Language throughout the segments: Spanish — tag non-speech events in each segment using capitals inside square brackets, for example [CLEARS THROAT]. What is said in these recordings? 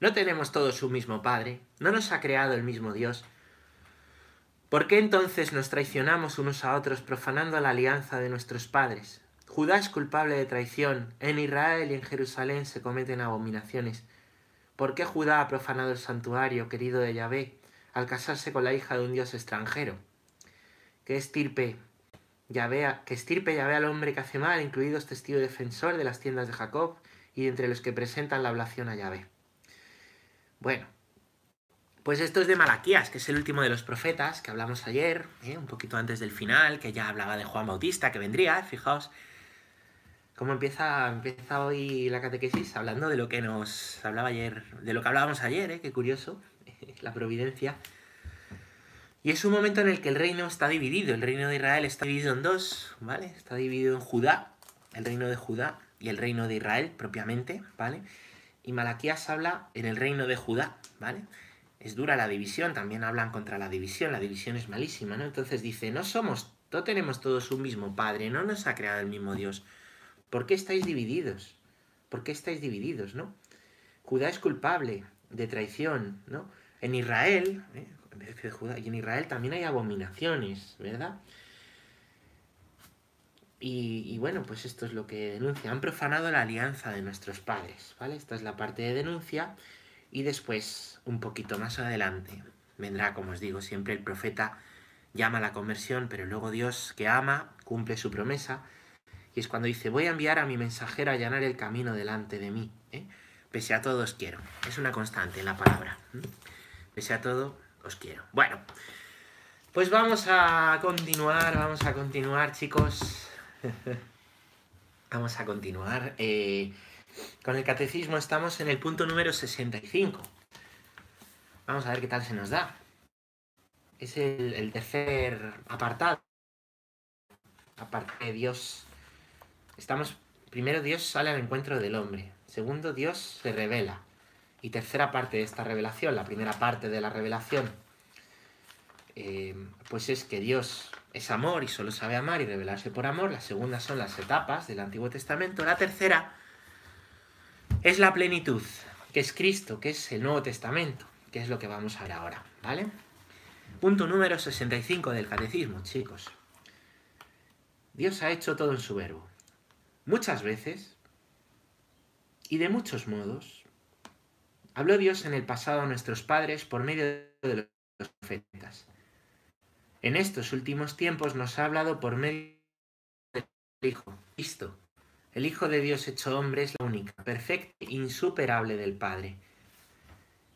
¿No tenemos todos un mismo Padre? ¿No nos ha creado el mismo Dios? ¿Por qué entonces nos traicionamos unos a otros profanando la alianza de nuestros padres? Judá es culpable de traición. En Israel y en Jerusalén se cometen abominaciones. ¿Por qué Judá ha profanado el santuario querido de Yahvé al casarse con la hija de un dios extranjero? Que estirpe Yahvé, que estirpe Yahvé al hombre que hace mal, incluido este testigo defensor de las tiendas de Jacob y entre los que presentan la ablación a Yahvé. Bueno, pues esto es de Malaquías, que es el último de los profetas que hablamos ayer, ¿eh? un poquito antes del final, que ya hablaba de Juan Bautista, que vendría, fijaos cómo empieza, empieza hoy la catequesis hablando de lo que nos hablaba ayer, de lo que hablábamos ayer, ¿eh? qué curioso, [LAUGHS] la providencia. Y es un momento en el que el reino está dividido, el reino de Israel está dividido en dos, ¿vale? Está dividido en Judá, el reino de Judá y el reino de Israel propiamente, ¿vale? Y Malaquías habla en el reino de Judá, ¿vale? Es dura la división, también hablan contra la división, la división es malísima, ¿no? Entonces dice, no somos, no tenemos todos un mismo Padre, no nos ha creado el mismo Dios. ¿Por qué estáis divididos? ¿Por qué estáis divididos, no? Judá es culpable de traición, ¿no? En Israel, ¿eh? y en Israel también hay abominaciones, ¿verdad? Y, bueno, pues esto es lo que denuncia. Han profanado la alianza de nuestros padres, ¿vale? Esta es la parte de denuncia. Y después, un poquito más adelante, vendrá, como os digo, siempre el profeta llama a la conversión, pero luego Dios que ama cumple su promesa. Y es cuando dice, voy a enviar a mi mensajero a allanar el camino delante de mí. ¿eh? Pese a todo os quiero. Es una constante en la palabra. Pese a todo os quiero. Bueno, pues vamos a continuar, vamos a continuar, chicos. [LAUGHS] Vamos a continuar. Eh, con el catecismo estamos en el punto número 65. Vamos a ver qué tal se nos da. Es el, tercer apartado. Aparte de Dios. Estamos. Primero Dios sale al encuentro del hombre. Segundo, Dios se revela. Y tercera parte de esta revelación, la primera parte de la revelación, eh, pues es que Dios es amor y solo sabe amar y revelarse por amor. La segunda son las etapas del Antiguo Testamento. La tercera es la plenitud, que es Cristo, que es el Nuevo Testamento, que es lo que vamos a ver ahora, ¿vale? Punto número 65 del Catecismo, chicos. Dios ha hecho todo en su verbo. Muchas veces y de muchos modos habló Dios en el pasado a nuestros padres por medio de los profetas en estos últimos tiempos nos ha hablado por medio del Hijo, Cristo. El Hijo de Dios hecho hombre es la única, perfecta e insuperable del Padre.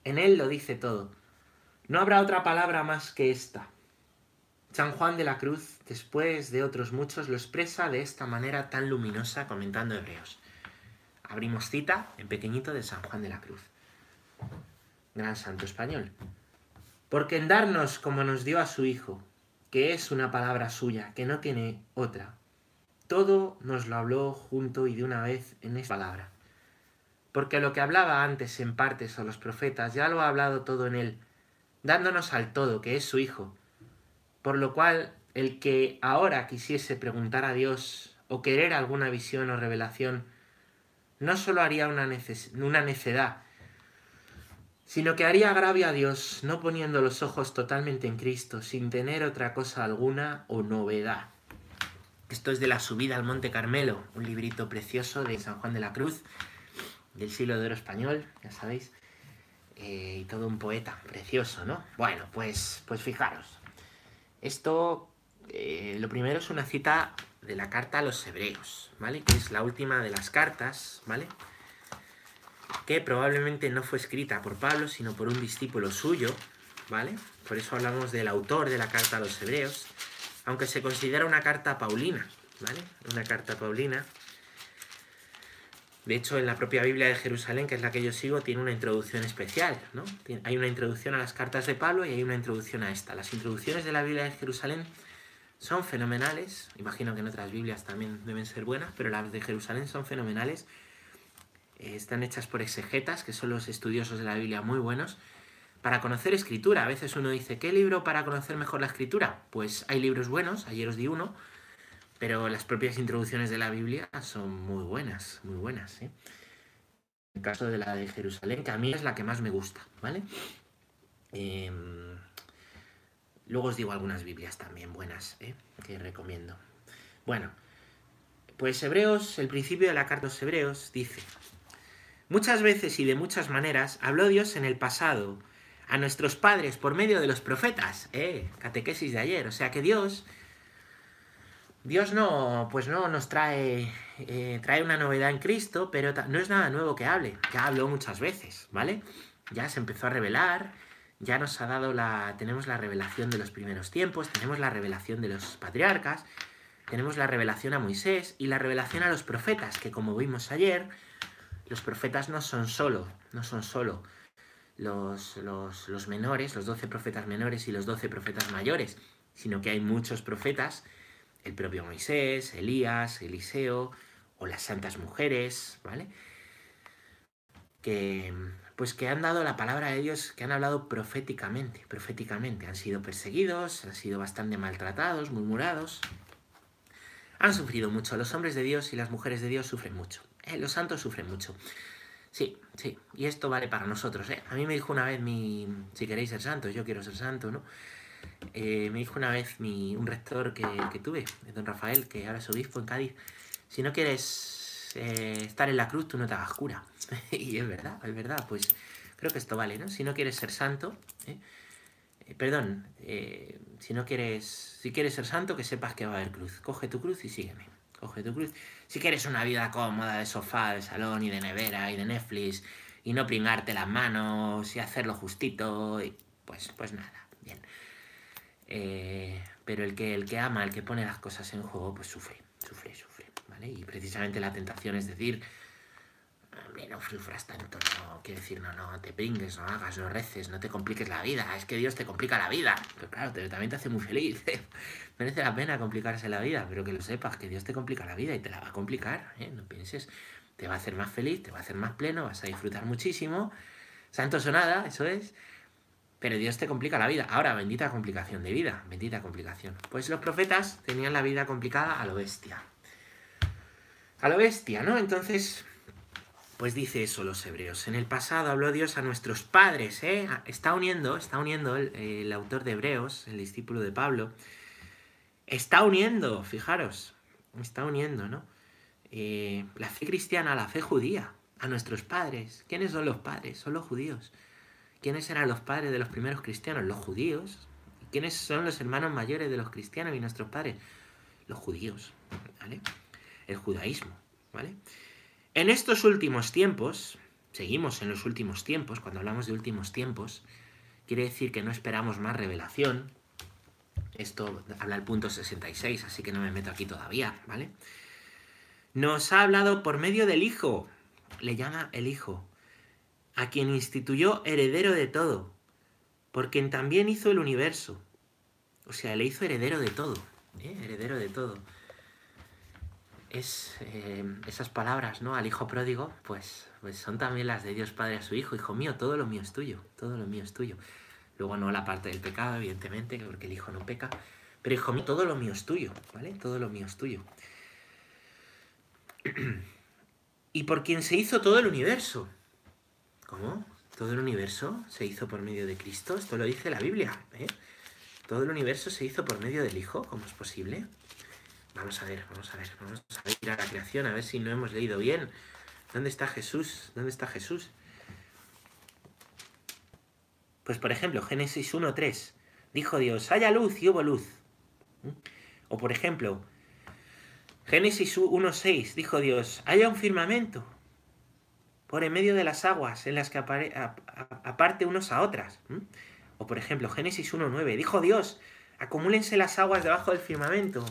En Él lo dice todo. No habrá otra palabra más que esta. San Juan de la Cruz, después de otros muchos, lo expresa de esta manera tan luminosa comentando Hebreos. Abrimos cita en pequeñito de San Juan de la Cruz. Gran santo español. Porque en darnos como nos dio a su Hijo, que es una palabra suya, que no tiene otra. Todo nos lo habló junto y de una vez en esta palabra. Porque lo que hablaba antes en partes a los profetas ya lo ha hablado todo en él, dándonos al todo, que es su Hijo. Por lo cual, el que ahora quisiese preguntar a Dios o querer alguna visión o revelación, no solo haría una, una necedad, sino que haría agravio a Dios, no poniendo los ojos totalmente en Cristo, sin tener otra cosa alguna o novedad. Esto es de la subida al Monte Carmelo, un librito precioso de San Juan de la Cruz, del siglo de oro español, ya sabéis, eh, y todo un poeta precioso, ¿no? Bueno, pues, pues fijaros, esto, eh, lo primero es una cita de la carta a los hebreos, ¿vale? Que es la última de las cartas, ¿vale? Que probablemente no fue escrita por Pablo, sino por un discípulo suyo, ¿vale? Por eso hablamos del autor de la carta a los hebreos, aunque se considera una carta paulina, ¿vale? Una carta paulina. De hecho, en la propia Biblia de Jerusalén, que es la que yo sigo, tiene una introducción especial, ¿no? Hay una introducción a las cartas de Pablo y hay una introducción a esta. Las introducciones de la Biblia de Jerusalén son fenomenales, imagino que en otras Biblias también deben ser buenas, pero las de Jerusalén son fenomenales están hechas por exegetas, que son los estudiosos de la Biblia muy buenos, para conocer escritura. A veces uno dice, ¿qué libro para conocer mejor la escritura? Pues hay libros buenos, ayer os di uno, pero las propias introducciones de la Biblia son muy buenas, muy buenas. ¿eh? el caso de la de Jerusalén, que a mí es la que más me gusta, ¿vale? Em, luego os digo algunas Biblias también buenas, ¿eh? que recomiendo. Bueno, pues Hebreos, el principio de la carta a los Hebreos dice, muchas veces y de muchas maneras habló Dios en el pasado a nuestros padres por medio de los profetas, ¿eh? catequesis de ayer, o sea que Dios Dios no, pues no nos trae, eh, trae una novedad en Cristo, pero no es nada nuevo que hable, ya habló muchas veces, ¿vale? Ya se empezó a revelar, ya nos ha dado la, tenemos la revelación de los primeros tiempos, tenemos la revelación de los patriarcas, tenemos la revelación a Moisés y la revelación a los profetas, que como vimos ayer, los profetas no son solo, no son solo los, los, los menores, los doce profetas menores y los doce profetas mayores, sino que hay muchos profetas el propio Moisés, Elías, Eliseo o las santas mujeres, ¿vale? Que pues que han dado la palabra de Dios, que han hablado proféticamente, proféticamente, han sido perseguidos, han sido bastante maltratados, murmurados, han sufrido mucho, los hombres de Dios y las mujeres de Dios sufren mucho, ¿eh? los santos sufren mucho. Sí, sí, y esto vale para nosotros, ¿eh? A mí me dijo una vez mi, si queréis ser santos, yo quiero ser santo, ¿no? Eh, me dijo una vez mi, un rector que, tuve, don Rafael, que ahora es obispo en Cádiz, si no quieres eh, estar en la cruz, tú no te hagas cura. [LAUGHS] y es verdad, es verdad, pues creo que esto vale, ¿no? Si no quieres ser santo, ¿eh? perdón, si no quieres, si quieres ser santo, que sepas que va a haber cruz. Coge tu cruz y sígueme. Coge tu cruz. Si quieres una vida cómoda de sofá, de salón y de nevera y de Netflix y no pringarte las manos y hacerlo justito, pues, pues nada, bien. Eh, pero el que, el que ama, el que pone las cosas en juego, pues sufre, sufre, sufre, ¿vale? Y precisamente la tentación es decir, no sufras tanto, no, quiero decir, no, no, te pringues, no hagas, no reces, no te compliques la vida, es que Dios te complica la vida, pero claro, también te hace muy feliz, [LAUGHS] merece la pena complicarse la vida, pero que lo sepas, que Dios te complica la vida y te la va a complicar, ¿eh? no pienses, te va a hacer más feliz, te va a hacer más pleno, vas a disfrutar muchísimo, santos o nada, eso es, pero Dios te complica la vida. Ahora, bendita complicación de vida, bendita complicación. Pues los profetas tenían la vida complicada a lo bestia. A lo bestia, ¿no? Entonces, pues dice eso los hebreos. En el pasado habló Dios a nuestros padres, ¿eh? Está uniendo, está uniendo el, autor de Hebreos, el discípulo de Pablo. Está uniendo, fijaros, está uniendo, ¿no? Eh, la fe cristiana la fe judía, a nuestros padres. ¿Quiénes son los padres? Son los judíos. ¿Quiénes eran los padres de los primeros cristianos? Los judíos. ¿Quiénes son los hermanos mayores de los cristianos y nuestros padres? Los judíos, ¿vale? El judaísmo, ¿vale? En estos últimos tiempos, seguimos en los últimos tiempos, cuando hablamos de últimos tiempos, quiere decir que no esperamos más revelación. Esto habla el punto 66, así que no me meto aquí todavía, ¿vale? Nos ha hablado por medio del Hijo, le llama el Hijo, a quien instituyó heredero de todo, por quien también hizo el universo. O sea, le hizo heredero de todo, ¿eh? heredero de todo. Es, eh, esas palabras, ¿no? Al hijo pródigo, pues, pues son también las de Dios Padre a su hijo. Hijo mío, todo lo mío es tuyo, todo lo mío es tuyo. Luego no la parte del pecado, evidentemente, porque el hijo no peca. Pero hijo mío, todo lo mío es tuyo, ¿vale? Todo lo mío es tuyo. [CLEARS THROAT] y por quien se hizo todo el universo. ¿Cómo? Todo el universo se hizo por medio de Cristo. Esto lo dice la Biblia. ¿eh? Todo el universo se hizo por medio del Hijo. ¿Cómo es posible? Vamos a ver, vamos a ver. Vamos a ir a la creación a ver si no hemos leído bien. ¿Dónde está Jesús? ¿Dónde está Jesús? Pues por ejemplo, Génesis 1.3. Dijo Dios, haya luz y hubo luz. ¿Mm? O por ejemplo, Génesis 1.6. Dijo Dios, haya un firmamento por en medio de las aguas en las que aparte unos a otras. O por ejemplo, Génesis 1.9, dijo Dios, acumúlense las aguas debajo del firmamento.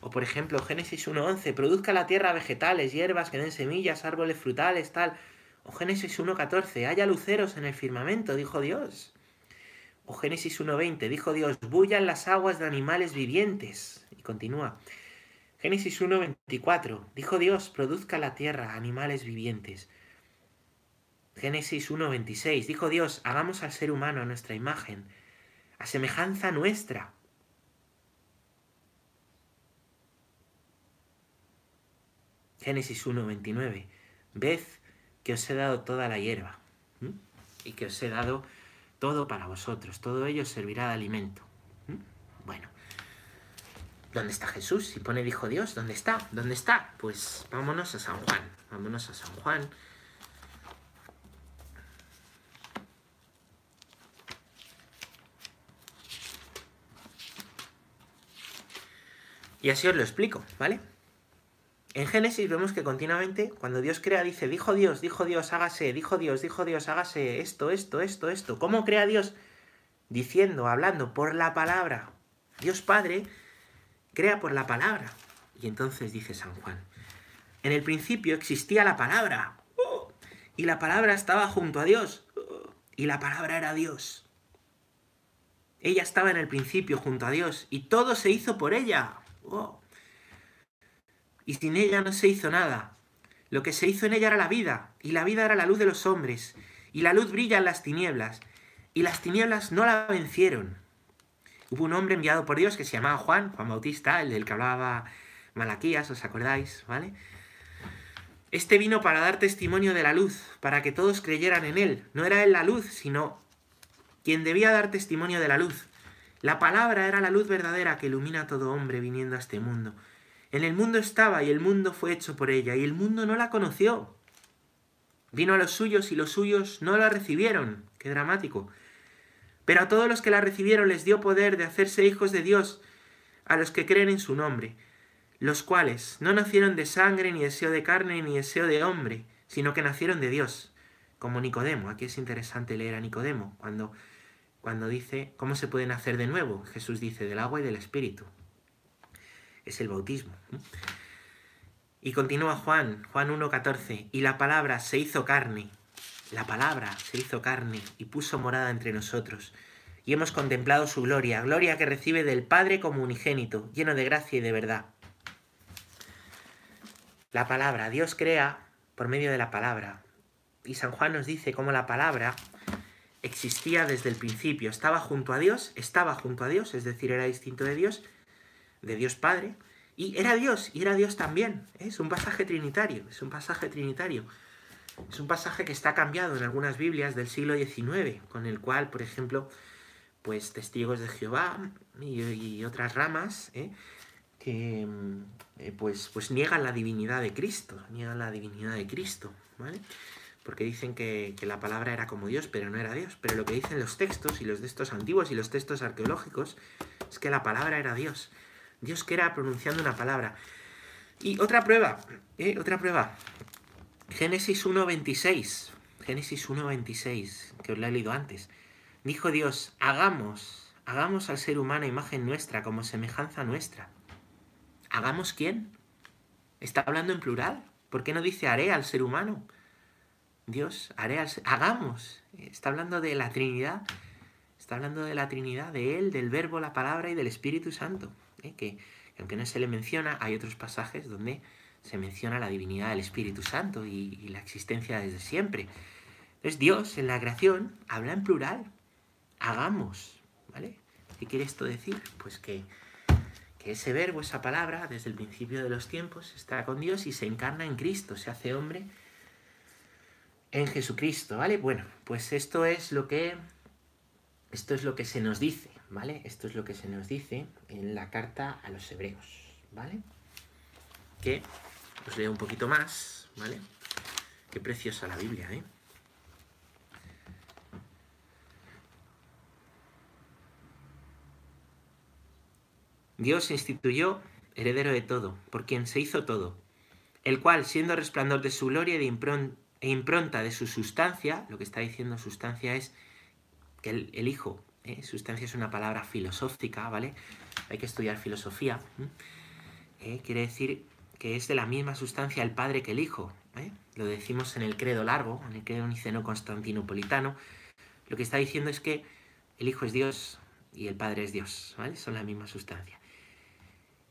O por ejemplo, Génesis 1.11, produzca la tierra vegetales, hierbas que den semillas, árboles frutales, tal. O Génesis 1.14, haya luceros en el firmamento, dijo Dios. O Génesis 1.20, dijo Dios, bullan las aguas de animales vivientes. Y continúa. Génesis 1.24. Dijo Dios, produzca la tierra animales vivientes. Génesis 1.26. Dijo Dios, hagamos al ser humano a nuestra imagen, a semejanza nuestra. Génesis 1.29. Ved que os he dado toda la hierba y que os he dado todo para vosotros, todo ello servirá de alimento. Bueno, ¿dónde está Jesús? Si pone dijo Dios, ¿dónde está? ¿Dónde está? Pues vámonos a San Juan, vámonos a San Juan. Y así os lo explico, ¿vale? En Génesis vemos que continuamente, cuando Dios crea, dice, dijo Dios, dijo Dios, hágase, dijo Dios, dijo Dios, hágase esto, esto, esto, esto. ¿Cómo crea Dios? Diciendo, hablando por la palabra. Dios Padre crea por la palabra. Y entonces dice San Juan, en el principio existía la palabra. ¡Oh! y la palabra estaba junto a Dios. ¡Oh! y la palabra era Dios. Ella estaba en el principio junto a Dios y todo se hizo por ella. Oh. Y sin ella no se hizo nada. Lo que se hizo en ella era la vida, y la vida era la luz de los hombres, y la luz brilla en las tinieblas, y las tinieblas no la vencieron. Hubo un hombre enviado por Dios que se llamaba Juan, Juan Bautista, el del que hablaba Malaquías, ¿os acordáis? ¿Vale? Este vino para dar testimonio de la luz, para que todos creyeran en él. No era él la luz, sino quien debía dar testimonio de la luz. La palabra era la luz verdadera que ilumina a todo hombre viniendo a este mundo. En el mundo estaba y el mundo fue hecho por ella, y el mundo no la conoció. Vino a los suyos y los suyos no la recibieron. Qué dramático. Pero a todos los que la recibieron les dio poder de hacerse hijos de Dios, a los que creen en su nombre, los cuales no nacieron de sangre, ni deseo de carne, ni deseo de hombre, sino que nacieron de Dios, como Nicodemo. Aquí es interesante leer a Nicodemo, cuando cuando dice, ¿cómo se puede nacer de nuevo? Jesús dice, del agua y del espíritu. Es el bautismo. Y continúa Juan, Juan 1.14, y la palabra se hizo carne, la palabra se hizo carne y puso morada entre nosotros. Y hemos contemplado su gloria, gloria que recibe del Padre como unigénito, lleno de gracia y de verdad. La palabra, Dios crea por medio de la palabra. Y San Juan nos dice cómo la palabra existía desde el principio, estaba junto a Dios, estaba junto a Dios, es decir, era distinto de Dios, de Dios Padre, y era Dios, y era Dios también. Es un pasaje trinitario, es un pasaje trinitario. Es un pasaje que está cambiado en algunas Biblias del siglo XIX, con el cual, por ejemplo, pues testigos de Jehová y, otras ramas, ¿eh? que eh, pues, pues niegan la divinidad de Cristo, niegan la divinidad de Cristo, ¿vale? Porque dicen que, la palabra era como Dios, pero no era Dios. Pero lo que dicen los textos y los textos antiguos y los textos arqueológicos es que la palabra era Dios. Dios que era pronunciando una palabra. Y otra prueba, ¿eh? otra prueba. Génesis 1.26. Génesis 1.26, que os lo he leído antes. Dijo Dios, hagamos, hagamos al ser humano imagen nuestra, como semejanza nuestra. ¿Hagamos quién? ¿Está hablando en plural? ¿Por qué no dice haré al ser humano? Dios, haré hagamos. Está hablando de la Trinidad. Está hablando de la Trinidad, de Él, del Verbo, la Palabra y del Espíritu Santo. ¿eh? Que aunque no se le menciona, hay otros pasajes donde se menciona la divinidad del Espíritu Santo y, la existencia desde siempre. Entonces Dios en la creación habla en plural. Hagamos. ¿Vale? ¿Qué quiere esto decir? Pues que, que ese verbo, esa palabra, desde el principio de los tiempos, está con Dios y se encarna en Cristo, se hace hombre en Jesucristo, ¿vale? Bueno, pues esto es lo que esto es lo que se nos dice, ¿vale? Esto es lo que se nos dice en la carta a los hebreos, ¿vale? Que os leo un poquito más, ¿vale? Qué preciosa la Biblia, ¿eh? Dios instituyó heredero de todo, por quien se hizo todo, el cual, siendo resplandor de su gloria de impronta e impronta de su sustancia, lo que está diciendo sustancia es que el, Hijo, ¿eh? sustancia es una palabra filosófica, ¿vale? Hay que estudiar filosofía. ¿eh? quiere decir que es de la misma sustancia el Padre que el Hijo. ¿eh? Lo decimos en el credo largo, en el credo niceno constantinopolitano. Lo que está diciendo es que el Hijo es Dios y el Padre es Dios, ¿vale? Son la misma sustancia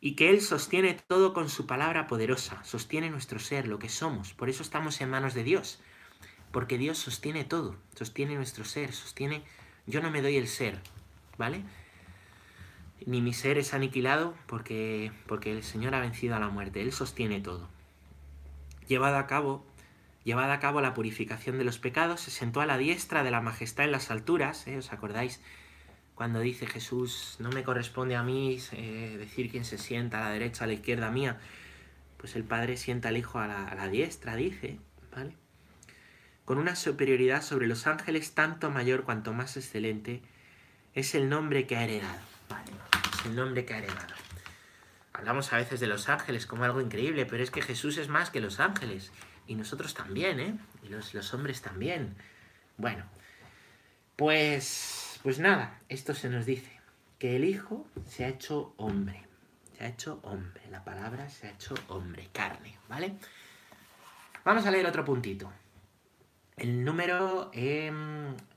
y que Él sostiene todo con su palabra poderosa, sostiene nuestro ser, lo que somos. Por eso estamos en manos de Dios, porque Dios sostiene todo, sostiene nuestro ser, sostiene... Yo no me doy el ser, ¿vale? Ni mi ser es aniquilado porque, porque el Señor ha vencido a la muerte, Él sostiene todo. Llevado a cabo llevada a cabo la purificación de los pecados, se sentó a la diestra de la majestad en las alturas, ¿eh? ¿os acordáis? Cuando dice Jesús, no me corresponde a mí eh, decir quién se sienta a la derecha, a la izquierda mía, pues el Padre sienta al Hijo a la, a diestra, dice, ¿vale? Con una superioridad sobre los ángeles tanto mayor cuanto más excelente, es el nombre que ha heredado, ¿vale? Es el nombre que ha heredado. Hablamos a veces de los ángeles como algo increíble, pero es que Jesús es más que los ángeles. Y nosotros también, ¿eh? Y los hombres también. Bueno, pues, pues nada, esto se nos dice, que el Hijo se ha hecho hombre. Se ha hecho hombre. La palabra se ha hecho hombre, carne, ¿vale? Vamos a leer otro puntito. El número, eh,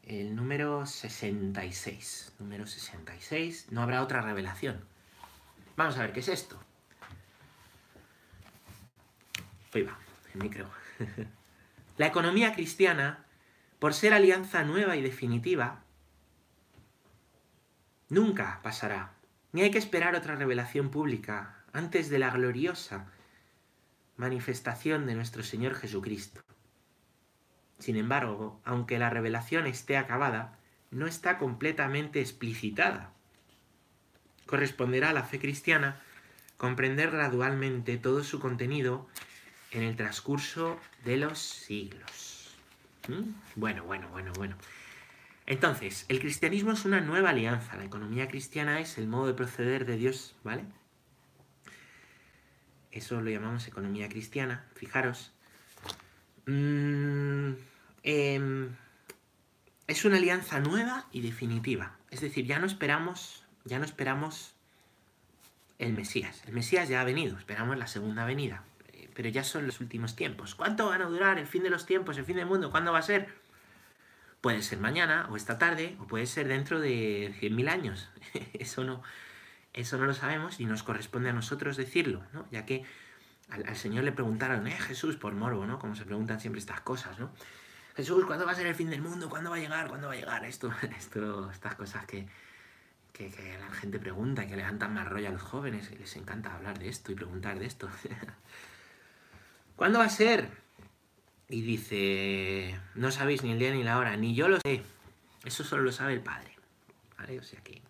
el número 66. Número 66. No habrá otra revelación. Vamos a ver qué es esto. Ahí va, el micro. [LAUGHS] La economía cristiana, por ser alianza nueva y definitiva, nunca pasará. Ni hay que esperar otra revelación pública antes de la gloriosa manifestación de nuestro Señor Jesucristo. Sin embargo, aunque la revelación esté acabada, no está completamente explicitada. Corresponderá a la fe cristiana comprender gradualmente todo su contenido en el transcurso de los siglos. ¿Mm? Bueno, bueno, bueno, bueno. Entonces, el cristianismo es una nueva alianza. La economía cristiana es el modo de proceder de Dios, ¿vale? Eso lo llamamos economía cristiana. Fijaros. Mm, eh, es una alianza nueva y definitiva. Es decir, ya no esperamos, ya no esperamos el Mesías. El Mesías ya ha venido, esperamos la segunda venida. Pero ya son los últimos tiempos. ¿Cuánto van a durar el fin de los tiempos, el fin del mundo? ¿Cuándo va a ser? Puede ser mañana o esta tarde o puede ser dentro de 100.000 años. [LAUGHS] Eso no, eso no lo sabemos y nos corresponde a nosotros decirlo, ¿no? Ya que al, Señor le preguntaron, eh, Jesús, por morbo, ¿no? Como se preguntan siempre estas cosas, ¿no? Jesús, ¿cuándo va a ser el fin del mundo? ¿Cuándo va a llegar? ¿Cuándo va a llegar? Esto, [LAUGHS] esto, estas cosas que, que, la gente pregunta, que levantan más rollo a los jóvenes, que les encanta hablar de esto y preguntar de esto. [LAUGHS] ¿Cuándo va a ser? Y dice, no sabéis ni el día ni la hora, ni yo lo sé. Eso solo lo sabe el Padre. ¿Vale? O sea que...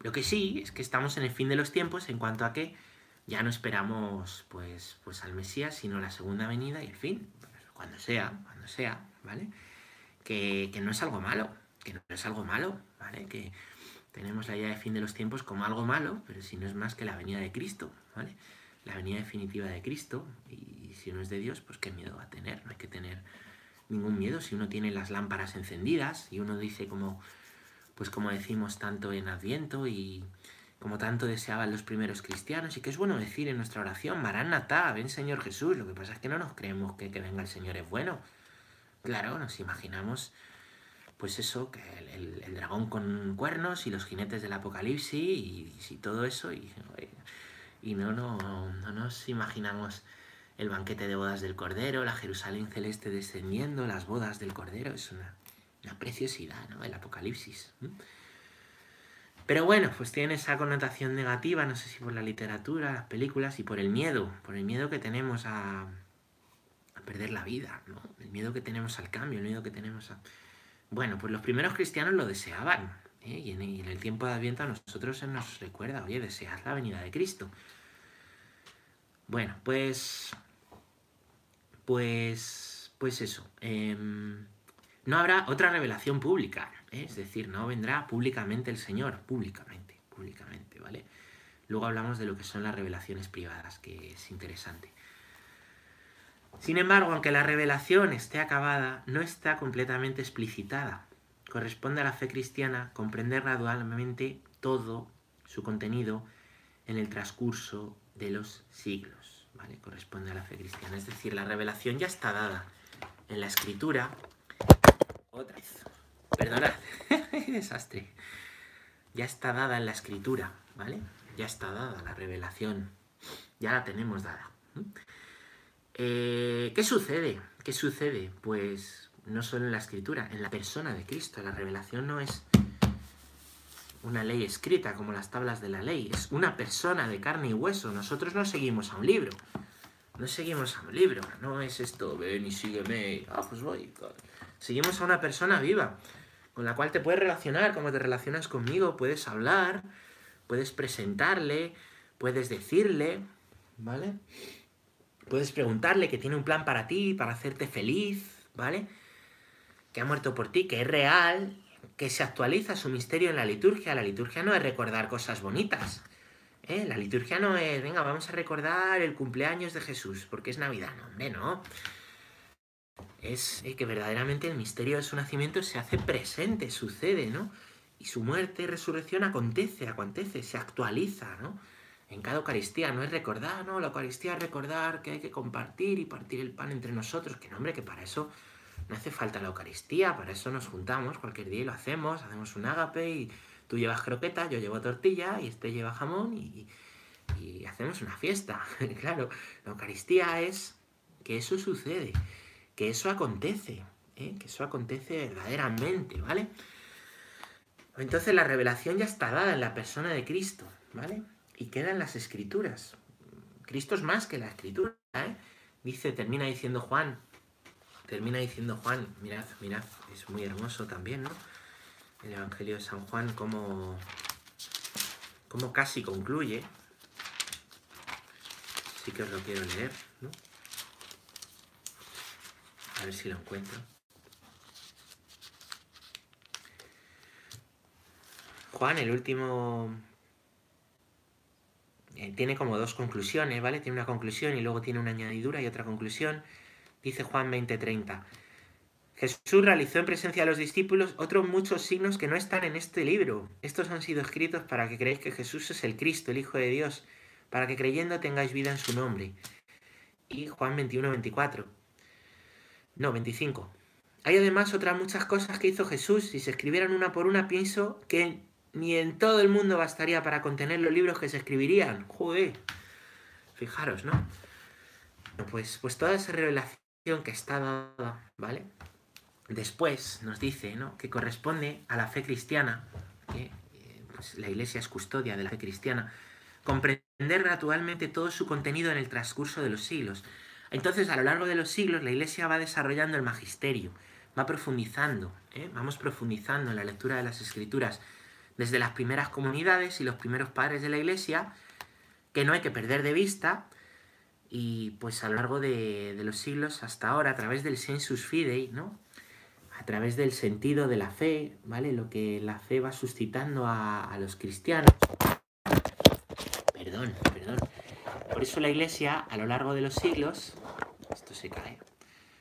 Lo que sí es que estamos en el fin de los tiempos en cuanto a que ya no esperamos pues, pues al Mesías, sino la segunda venida y el fin. Cuando sea, cuando sea, ¿vale? Que, que no es algo malo, que no es algo malo, ¿vale? Que tenemos la idea de fin de los tiempos como algo malo, pero si no es más que la venida de Cristo, ¿vale? La venida definitiva de Cristo, si uno es de Dios, pues qué miedo va a tener, no hay que tener ningún miedo. Si uno tiene las lámparas encendidas y uno dice como, pues como decimos tanto en Adviento y como tanto deseaban los primeros cristianos y que es bueno decir en nuestra oración, Maranatá, ven Señor Jesús, lo que pasa es que no nos creemos que que venga el Señor es bueno. Claro, nos imaginamos pues eso, que el, dragón con cuernos y los jinetes del apocalipsis y, y todo eso y, y no, no, no nos imaginamos el banquete de bodas del Cordero, la Jerusalén celeste descendiendo, las bodas del Cordero, es una, una preciosidad, ¿no? El apocalipsis. Pero bueno, pues tiene esa connotación negativa, no sé si por la literatura, las películas y por el miedo, por el miedo que tenemos a, perder la vida, ¿no? El miedo que tenemos al cambio, el miedo que tenemos a... Bueno, pues los primeros cristianos lo deseaban, ¿eh? y, en, y en el tiempo de Adviento a nosotros se nos recuerda, oye, desead la venida de Cristo. Bueno, pues... Pues... Pues eso. em, no habrá otra revelación pública, ¿eh? es decir, no vendrá públicamente el Señor, públicamente, públicamente, ¿vale? Luego hablamos de lo que son las revelaciones privadas, que es interesante. Sin embargo, aunque la revelación esté acabada, no está completamente explicitada. Corresponde a la fe cristiana comprender gradualmente todo su contenido en el transcurso de los siglos. ¿Vale? Corresponde a la fe cristiana. Es decir, la revelación ya está dada en la escritura. Otra vez. Perdonad. [LAUGHS] Desastre. Ya está dada en la escritura, ¿vale? Ya está dada la revelación. Ya la tenemos dada. Eh, ¿Qué sucede? ¿Qué sucede? Pues no solo en la escritura, en la persona de Cristo. La revelación no es una ley escrita como las tablas de la ley, es una persona de carne y hueso. Nosotros no seguimos a un libro. No seguimos a un libro, no es esto, ven y sígueme, ah, pues voy. Seguimos a una persona viva, con la cual te puedes relacionar, como te relacionas conmigo, puedes hablar, puedes presentarle, puedes decirle, ¿vale? Puedes preguntarle que tiene un plan para ti, para hacerte feliz, ¿vale? Que ha muerto por ti, que es real, que se actualiza su misterio en la liturgia. La liturgia no es recordar cosas bonitas. ¿eh? La liturgia no es, venga, vamos a recordar el cumpleaños de Jesús, porque es Navidad. No, hombre, no. Es que verdaderamente el misterio de su nacimiento se hace presente, sucede, ¿no? Y su muerte y resurrección acontece, acontece, se actualiza, ¿no? En cada Eucaristía no es recordar, ¿no? La Eucaristía es recordar que hay que compartir y partir el pan entre nosotros, que no, hombre, que para eso no hace falta la Eucaristía, para eso nos juntamos cualquier día y lo hacemos, hacemos un ágape y tú llevas croqueta, yo llevo tortilla y este lleva jamón y, hacemos una fiesta. [LAUGHS] claro, la Eucaristía es que eso sucede, que eso acontece, ¿eh? que eso acontece verdaderamente, ¿vale? Entonces la revelación ya está dada en la persona de Cristo, ¿vale? Y queda en las escrituras. Cristo es más que la escritura, ¿eh? Dice, termina diciendo Juan, termina diciendo Juan, mirad, mirad, es muy hermoso también, ¿no? El Evangelio de San Juan, como, como casi concluye. Sí que os lo quiero leer, ¿no? A ver si lo encuentro. Juan, el último... Eh, tiene como dos conclusiones, ¿vale? Tiene una conclusión y luego tiene una añadidura y otra conclusión. Dice Juan 20:30. Jesús realizó en presencia de los discípulos otros muchos signos que no están en este libro. Estos han sido escritos para que creáis que Jesús es el Cristo, el Hijo de Dios, para que creyendo tengáis vida en su nombre. Y Juan 21:24. No, 25. Hay además otras muchas cosas que hizo Jesús. Si se escribieran una por una, pienso que ni en todo el mundo bastaría para contener los libros que se escribirían. Joder. Fijaros, ¿no? Pues, pues toda esa revelación que está dada, ¿vale? Después nos dice, ¿no? Que corresponde a la fe cristiana, que eh, pues la iglesia es custodia de la fe cristiana, comprender naturalmente todo su contenido en el transcurso de los siglos. Entonces, a lo largo de los siglos, la iglesia va desarrollando el magisterio, va profundizando, ¿eh? vamos profundizando en la lectura de las escrituras, desde las primeras comunidades y los primeros padres de la iglesia, que no hay que perder de vista, y pues a lo largo de, los siglos hasta ahora, a través del sensus fidei, ¿no? A través del sentido de la fe, ¿vale? Lo que la fe va suscitando a, los cristianos. Perdón, perdón. Por eso la iglesia, a lo largo de los siglos, esto se cae,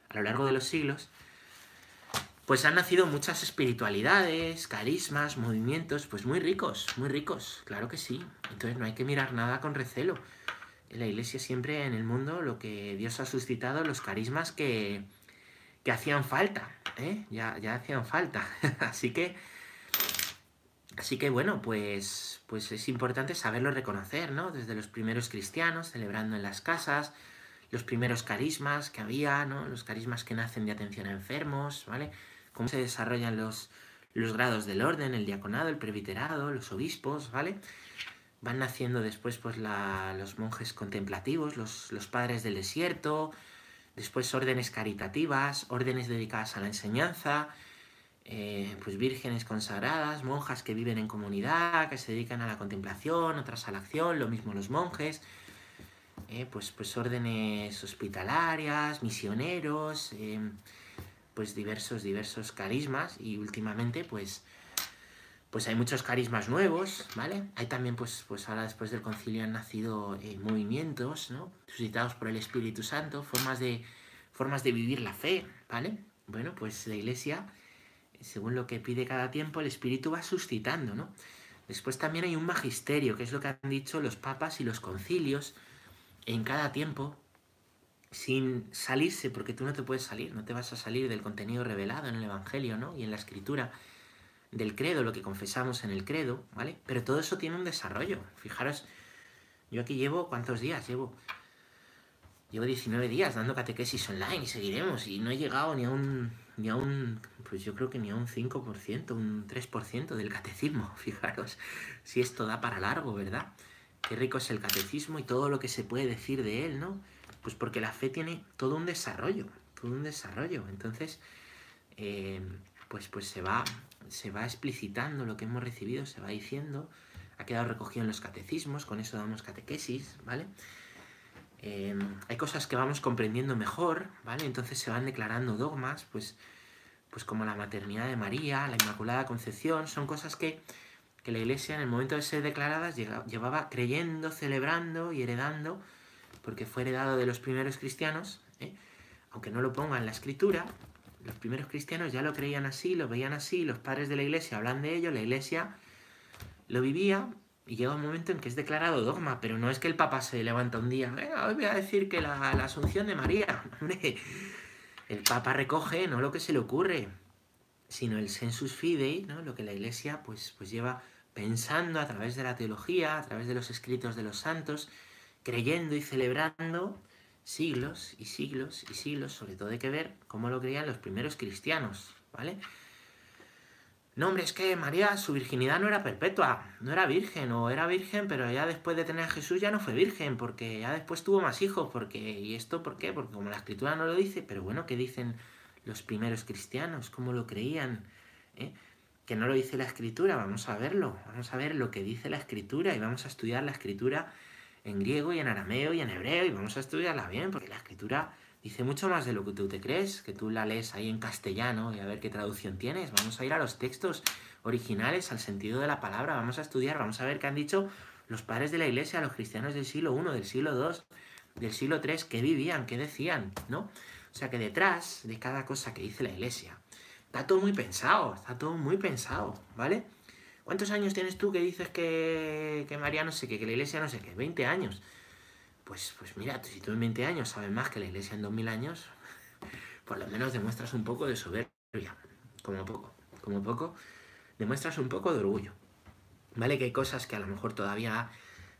a lo largo de los siglos, pues han nacido muchas espiritualidades, carismas, movimientos, pues muy ricos, muy ricos, claro que sí. Entonces no hay que mirar nada con recelo la iglesia siempre en el mundo lo que Dios ha suscitado, los carismas que, que hacían falta, ¿eh? ya, ya hacían falta. [LAUGHS] así que, así que bueno, pues, pues es importante saberlo reconocer, ¿no? Desde los primeros cristianos celebrando en las casas, los primeros carismas que había, ¿no? Los carismas que nacen de atención a enfermos, ¿vale? Cómo se desarrollan los, los grados del orden, el diaconado, el presbiterado, los obispos, ¿vale? Van naciendo después pues los monjes contemplativos, los, padres del desierto, después órdenes caritativas, órdenes dedicadas a la enseñanza, eh, pues vírgenes consagradas, monjas que viven en comunidad, que se dedican a la contemplación, otras a la acción, lo mismo los monjes, eh, pues, pues órdenes hospitalarias, misioneros, eh, pues diversos, diversos carismas y últimamente pues pues hay muchos carismas nuevos, ¿vale? Hay también, pues, pues ahora después del concilio han nacido eh, movimientos, ¿no? Suscitados por el Espíritu Santo, formas de, formas de vivir la fe, ¿vale? Bueno, pues la Iglesia, según lo que pide cada tiempo, el Espíritu va suscitando, ¿no? Después también hay un magisterio, que es lo que han dicho los papas y los concilios en cada tiempo, sin salirse, porque tú no te puedes salir, no te vas a salir del contenido revelado en el Evangelio, ¿no? Y en la Escritura del credo, lo que confesamos en el credo, ¿vale? Pero todo eso tiene un desarrollo. Fijaros, yo aquí llevo, ¿cuántos días? Llevo, llevo 19 días dando catequesis online y seguiremos. Y no he llegado ni a un, ni a un, pues yo creo que ni a un 5%, un 3% del catecismo. [LAUGHS] Fijaros, si esto da para largo, ¿verdad? Qué rico es el catecismo y todo lo que se puede decir de él, ¿no? Pues porque la fe tiene todo un desarrollo, todo un desarrollo. Entonces, eh, pues, pues se, va, se va explicitando lo que hemos recibido, se va diciendo, ha quedado recogido en los catecismos, con eso damos catequesis, ¿vale? Eh, hay cosas que vamos comprendiendo mejor, ¿vale? Entonces se van declarando dogmas, pues, pues como la maternidad de María, la Inmaculada Concepción, son cosas que, que la Iglesia en el momento de ser declaradas llevaba creyendo, celebrando y heredando, porque fue heredado de los primeros cristianos, ¿eh? aunque no lo ponga en la escritura, los primeros cristianos ya lo creían así, lo veían así, los padres de la iglesia hablan de ello, la iglesia lo vivía y llega un momento en que es declarado dogma, pero no es que el Papa se levanta un día, hoy voy a decir que la, asunción de María, [LAUGHS] hombre, el Papa recoge no lo que se le ocurre, sino el sensus fidei, ¿no? lo que la iglesia pues, pues lleva pensando a través de la teología, a través de los escritos de los santos, creyendo y celebrando siglos y siglos y siglos, sobre todo hay que ver cómo lo creían los primeros cristianos, ¿vale? No, hombre, es que María, su virginidad no era perpetua, no era virgen, o era virgen, pero ya después de tener a Jesús ya no fue virgen, porque ya después tuvo más hijos, porque, ¿y esto por qué? Porque como la escritura no lo dice, pero bueno, ¿qué dicen los primeros cristianos? ¿Cómo lo creían? ¿Eh? Que no lo dice la escritura, vamos a verlo, vamos a ver lo que dice la escritura y vamos a estudiar la escritura en griego y en arameo y en hebreo y vamos a estudiarla bien, porque la escritura dice mucho más de lo que tú te crees, que tú la lees ahí en castellano y a ver qué traducción tienes. Vamos a ir a los textos originales, al sentido de la palabra, vamos a estudiar, vamos a ver qué han dicho los padres de la iglesia, los cristianos del siglo I, del siglo II, del siglo III, qué vivían, qué decían, ¿no? O sea que detrás de cada cosa que dice la iglesia, está todo muy pensado, está todo muy pensado, ¿vale? ¿Cuántos años tienes tú que dices que, que María no sé qué, que la iglesia no sé qué? 20 años. Pues, pues mira, si tú en 20 años sabes más que la iglesia en 2000 años, [LAUGHS] por lo menos demuestras un poco de soberbia. Como poco, como poco, demuestras un poco de orgullo. ¿Vale? Que hay cosas que a lo mejor todavía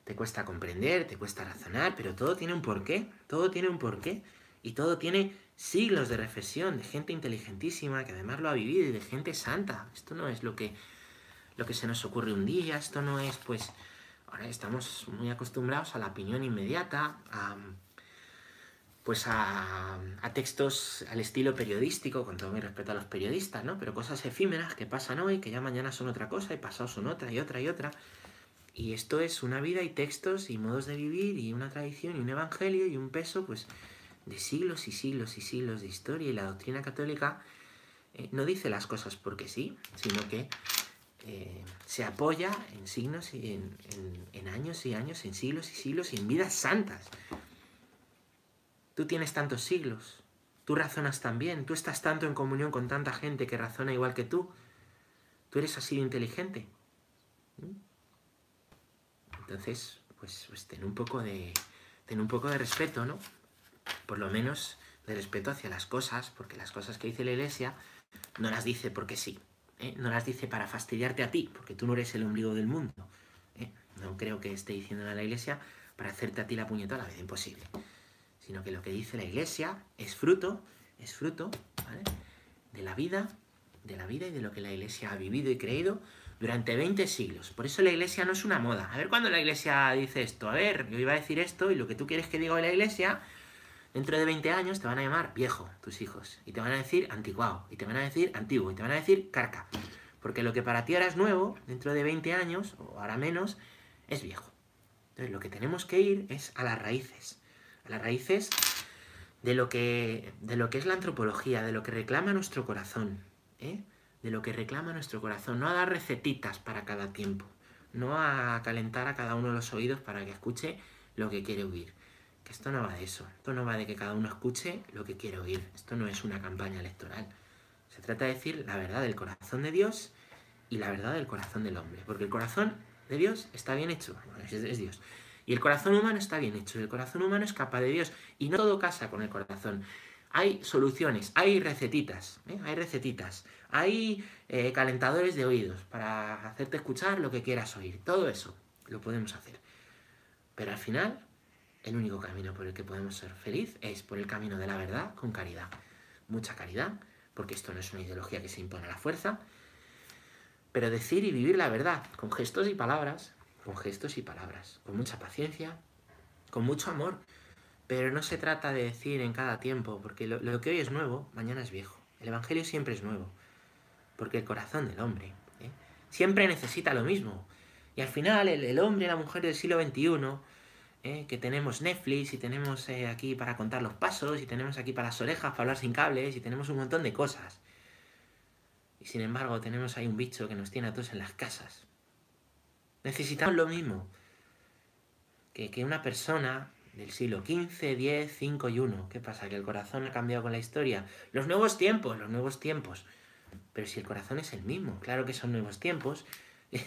te cuesta comprender, te cuesta razonar, pero todo tiene un porqué, todo tiene un porqué. Y todo tiene siglos de reflexión, de gente inteligentísima que además lo ha vivido y de gente santa. Esto no es lo que lo que se nos ocurre un día, esto no es pues... Ahora estamos muy acostumbrados a la opinión inmediata, a, pues a, a, textos al estilo periodístico, con todo mi respeto a los periodistas, ¿no? Pero cosas efímeras que pasan hoy, que ya mañana son otra cosa, y pasado son otra, y otra, y otra. Y esto es una vida y textos y modos de vivir y una tradición y un evangelio y un peso, pues, de siglos y siglos y siglos de historia. Y la doctrina católica eh, no dice las cosas porque sí, sino que eh, se apoya en signos y en, años y años, en siglos y siglos y en vidas santas. Tú tienes tantos siglos, tú razonas tan bien, tú estás tanto en comunión con tanta gente que razona igual que tú, tú eres así de inteligente. ¿Mm? Entonces, pues, pues ten un poco de ten un poco de respeto, ¿no? Por lo menos de respeto hacia las cosas, porque las cosas que dice la iglesia no las dice porque sí. ¿Eh? no las dice para fastidiarte a ti, porque tú no eres el ombligo del mundo. ¿eh? No creo que esté diciendo a la iglesia para hacerte a ti la puñeta a la vez imposible. Sino que lo que dice la iglesia es fruto, es fruto de la vida, de la vida y de lo que la iglesia ha vivido y creído durante 20 siglos. Por eso la iglesia no es una moda. A ver cuando la iglesia dice esto. A ver, yo iba a decir esto y lo que tú quieres que diga la iglesia Dentro de 20 años te van a llamar viejo tus hijos. Y te van a decir anticuado. Y te van a decir antiguo. Y te van a decir carca. Porque lo que para ti ahora es nuevo, dentro de 20 años, o ahora menos, es viejo. Entonces lo que tenemos que ir es a las raíces. A las raíces de lo que, de lo que es la antropología, de lo que reclama nuestro corazón. ¿eh? De lo que reclama nuestro corazón. No a dar recetitas para cada tiempo. No a calentar a cada uno los oídos para que escuche lo que quiere oír esto no va de eso. Esto no va de que cada uno escuche lo que quiere oír. Esto no es una campaña electoral. Se trata de decir la verdad del corazón de Dios y la verdad del corazón del hombre. Porque el corazón de Dios está bien hecho. es, Dios. Y el corazón humano está bien hecho. El corazón humano es capaz de Dios. Y no todo casa con el corazón. Hay soluciones, hay recetitas, ¿eh? hay recetitas, hay eh, calentadores de oídos para hacerte escuchar lo que quieras oír. Todo eso lo podemos hacer. Pero al final el único camino por el que podemos ser feliz es por el camino de la verdad con caridad. Mucha caridad, porque esto no es una ideología que se impone a la fuerza, pero decir y vivir la verdad con gestos y palabras, con gestos y palabras, con mucha paciencia, con mucho amor. Pero no se trata de decir en cada tiempo, porque lo, que hoy es nuevo, mañana es viejo. El Evangelio siempre es nuevo, porque el corazón del hombre ¿eh? siempre necesita lo mismo. Y al final el, el hombre y la mujer del siglo XXI ¿eh? que tenemos Netflix y tenemos eh, aquí para contar los pasos y tenemos aquí para las orejas para hablar sin cables y tenemos un montón de cosas. Y sin embargo tenemos ahí un bicho que nos tiene a todos en las casas. Necesitamos lo mismo que, que una persona del siglo XV, X, 5 y 1. ¿Qué pasa? Que el corazón ha cambiado con la historia. Los nuevos tiempos, los nuevos tiempos. Pero si el corazón es el mismo, claro que son nuevos tiempos. [LAUGHS] y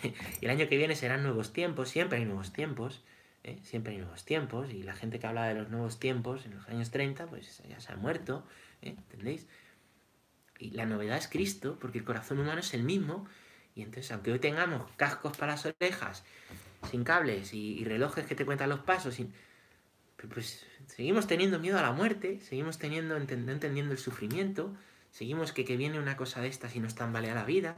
el año que viene serán nuevos tiempos, siempre hay nuevos tiempos. ¿Eh? siempre hay nuevos tiempos, y la gente que habla de los nuevos tiempos en los años 30, pues ya se ha muerto, ¿eh? ¿entendéis? Y la novedad es Cristo, porque el corazón humano es el mismo, y entonces aunque hoy tengamos cascos para las orejas, sin cables y, relojes que te cuentan los pasos, pues seguimos teniendo miedo a la muerte, seguimos teniendo, entendiendo el sufrimiento, seguimos que, que viene una cosa de estas y nos tambalea la vida,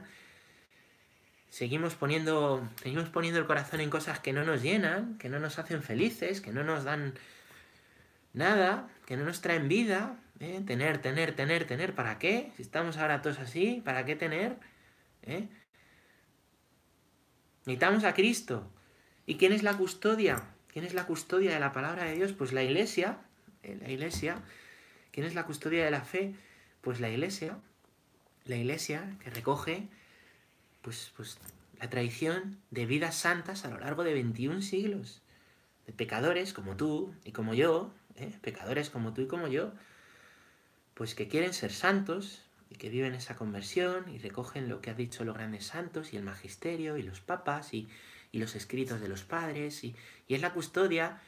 seguimos poniendo, seguimos poniendo el corazón en cosas que no nos llenan, que no nos hacen felices, que no nos dan nada, que no nos traen vida. ¿eh? Tener, tener, tener, tener, ¿para qué? Si estamos ahora todos así, ¿para qué tener? ¿Eh? Necesitamos a Cristo. ¿Y quién es la custodia? ¿Quién es la custodia de la palabra de Dios? Pues la iglesia, ¿eh? la iglesia. ¿Quién es la custodia de la fe? Pues la iglesia. La iglesia que recoge pues, pues la tradición de vidas santas a lo largo de 21 siglos, de pecadores como tú y como yo, ¿eh? pecadores como tú y como yo, pues que quieren ser santos y que viven esa conversión y recogen lo que ha dicho los grandes santos y el magisterio y los papas y, los escritos de los padres y, y es la custodia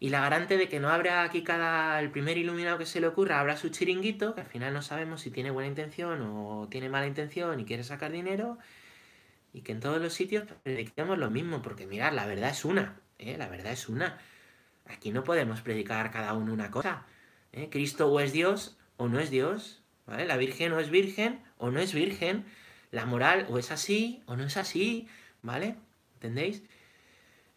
y la garante de que no habrá aquí cada el primer iluminado que se le ocurra, habrá su chiringuito, que al final no sabemos si tiene buena intención o tiene mala intención y quiere sacar dinero, y que en todos los sitios prediquemos lo mismo, porque mirad, la verdad es una, ¿eh? la verdad es una. Aquí no podemos predicar cada uno una cosa. ¿eh? Cristo o es Dios o no es Dios, ¿vale? La Virgen o es virgen o no es virgen, la moral o es así o no es así, ¿vale? ¿Entendéis?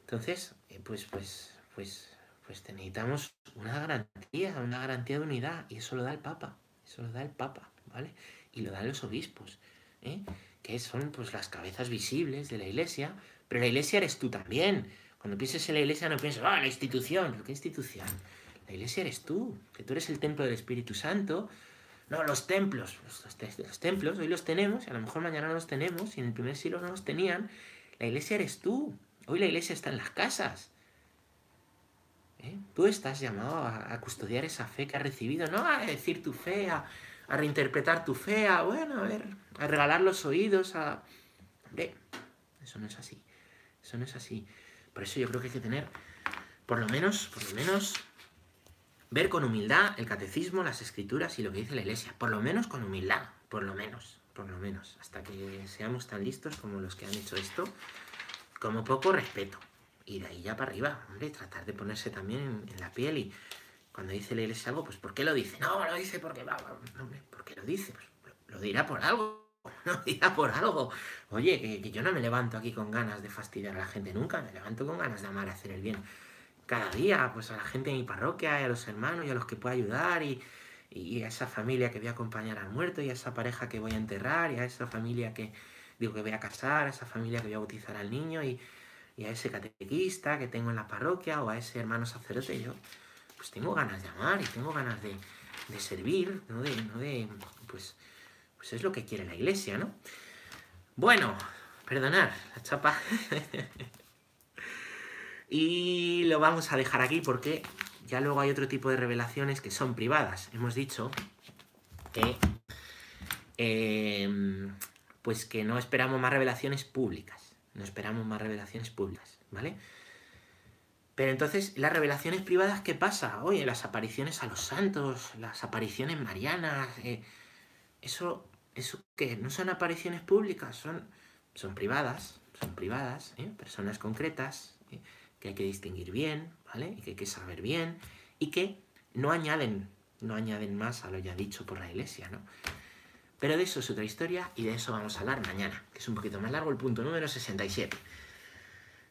Entonces, eh, pues, pues, pues pues necesitamos una garantía, una garantía de unidad, y eso lo da el Papa, eso lo da el Papa, ¿vale? Y lo dan los obispos, ¿eh? que son pues las cabezas visibles de la iglesia, pero la iglesia eres tú también. Cuando pienses en la iglesia no pienses, ah, la institución, ¿qué institución? La iglesia eres tú, que tú eres el templo del Espíritu Santo. No, los templos, los, los templos hoy los tenemos, y a lo mejor mañana no los tenemos, y en el primer siglo no los tenían. La iglesia eres tú. Hoy la iglesia está en las casas. ¿Eh? Tú estás llamado a, custodiar esa fe que has recibido, no a decir tu fe, a, reinterpretar tu fe, a, bueno, a ver, a regalar los oídos, a... Hombre, eso no es así, eso no es así. Por eso yo creo que hay que tener, por lo menos, por lo menos, ver con humildad el catecismo, las escrituras y lo que dice la iglesia. Por lo menos con humildad, por lo menos, por lo menos. Hasta que seamos tan listos como los que han hecho esto, como poco respeto. Y de ahí ya para arriba, hombre, tratar de ponerse también en, la piel y cuando dice la iglesia algo, pues ¿por qué lo dice? No, lo dice porque va, hombre, ¿por qué lo dice? Pues lo, dirá por algo, [LAUGHS] lo dirá por algo. Oye, que, yo no me levanto aquí con ganas de fastidiar a la gente nunca, me levanto con ganas de amar, hacer el bien. Cada día, pues a la gente de mi parroquia, y a los hermanos y a los que puedo ayudar y, y a esa familia que voy a acompañar al muerto y a esa pareja que voy a enterrar y a esa familia que digo que voy a casar, a esa familia que voy a bautizar al niño y y a ese catequista que tengo en la parroquia o a ese hermano sacerdote, yo pues tengo ganas de amar y tengo ganas de, servir, no de, no de, pues, pues es lo que quiere la iglesia, ¿no? Bueno, perdonar, la chapa. [LAUGHS] y lo vamos a dejar aquí porque ya luego hay otro tipo de revelaciones que son privadas. Hemos dicho que, em, pues que no esperamos más revelaciones públicas. No esperamos más revelaciones públicas, ¿vale? Pero entonces, las revelaciones privadas, ¿qué pasa? Oye, las apariciones a los santos, las apariciones marianas, eh, eso, eso ¿qué? No son apariciones públicas, son, son privadas, son privadas, ¿eh? personas concretas, ¿eh? que hay que distinguir bien, ¿vale? Y que hay que saber bien, y que no añaden, no añaden más a lo ya dicho por la iglesia, ¿no? Pero de eso es otra historia y de eso vamos a hablar mañana, que es un poquito más largo, el punto número 67.